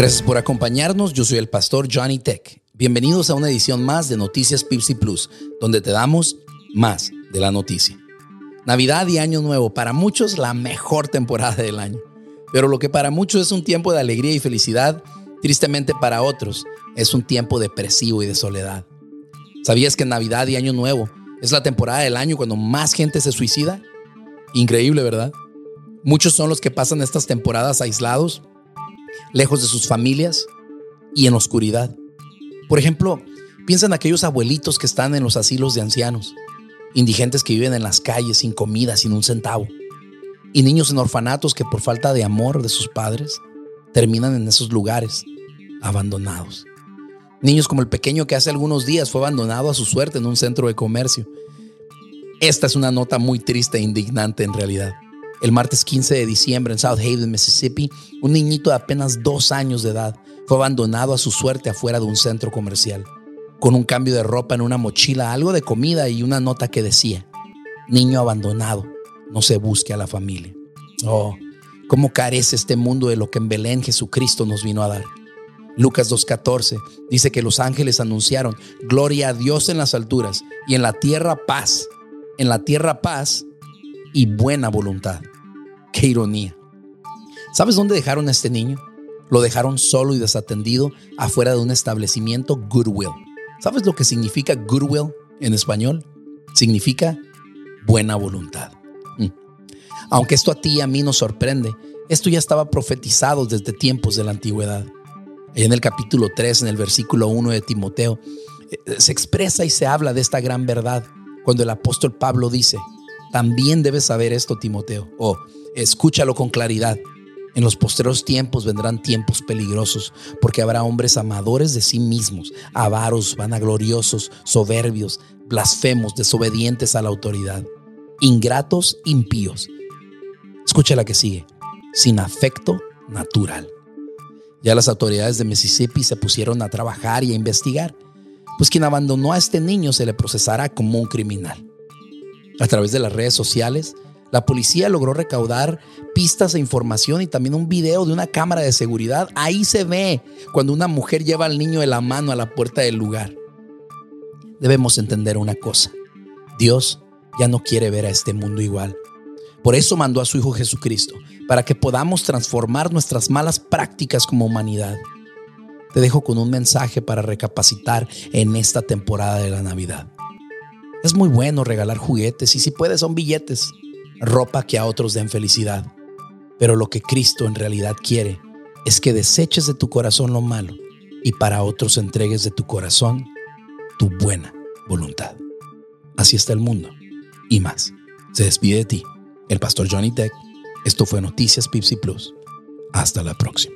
Gracias por acompañarnos. Yo soy el pastor Johnny Tech. Bienvenidos a una edición más de Noticias Pipsy Plus, donde te damos más de la noticia. Navidad y Año Nuevo, para muchos la mejor temporada del año. Pero lo que para muchos es un tiempo de alegría y felicidad, tristemente para otros es un tiempo depresivo y de soledad. ¿Sabías que Navidad y Año Nuevo es la temporada del año cuando más gente se suicida? Increíble, ¿verdad? Muchos son los que pasan estas temporadas aislados, lejos de sus familias y en oscuridad. Por ejemplo, piensa en aquellos abuelitos que están en los asilos de ancianos, indigentes que viven en las calles sin comida, sin un centavo, y niños en orfanatos que por falta de amor de sus padres terminan en esos lugares abandonados. Niños como el pequeño que hace algunos días fue abandonado a su suerte en un centro de comercio. Esta es una nota muy triste e indignante en realidad. El martes 15 de diciembre en South Haven, Mississippi, un niñito de apenas dos años de edad fue abandonado a su suerte afuera de un centro comercial, con un cambio de ropa en una mochila, algo de comida y una nota que decía, niño abandonado, no se busque a la familia. Oh, cómo carece este mundo de lo que en Belén Jesucristo nos vino a dar. Lucas 2.14 dice que los ángeles anunciaron, gloria a Dios en las alturas y en la tierra paz, en la tierra paz y buena voluntad. Qué ironía. ¿Sabes dónde dejaron a este niño? Lo dejaron solo y desatendido afuera de un establecimiento Goodwill. ¿Sabes lo que significa Goodwill en español? Significa buena voluntad. Mm. Aunque esto a ti y a mí nos sorprende, esto ya estaba profetizado desde tiempos de la antigüedad. En el capítulo 3, en el versículo 1 de Timoteo, eh, se expresa y se habla de esta gran verdad cuando el apóstol Pablo dice, también debes saber esto, Timoteo, o escúchalo con claridad. En los posteros tiempos vendrán tiempos peligrosos, porque habrá hombres amadores de sí mismos, avaros, vanagloriosos, soberbios, blasfemos, desobedientes a la autoridad, ingratos, impíos. Escucha la que sigue, sin afecto natural. Ya las autoridades de Mississippi se pusieron a trabajar y a investigar, pues quien abandonó a este niño se le procesará como un criminal. A través de las redes sociales, la policía logró recaudar pistas e información y también un video de una cámara de seguridad. Ahí se ve cuando una mujer lleva al niño de la mano a la puerta del lugar. Debemos entender una cosa. Dios ya no quiere ver a este mundo igual. Por eso mandó a su Hijo Jesucristo, para que podamos transformar nuestras malas prácticas como humanidad. Te dejo con un mensaje para recapacitar en esta temporada de la Navidad. Es muy bueno regalar juguetes y si puedes son billetes, ropa que a otros den felicidad. Pero lo que Cristo en realidad quiere es que deseches de tu corazón lo malo y para otros entregues de tu corazón tu buena voluntad. Así está el mundo y más. Se despide de ti, el pastor Johnny Tech. Esto fue Noticias Pipsy Plus. Hasta la próxima.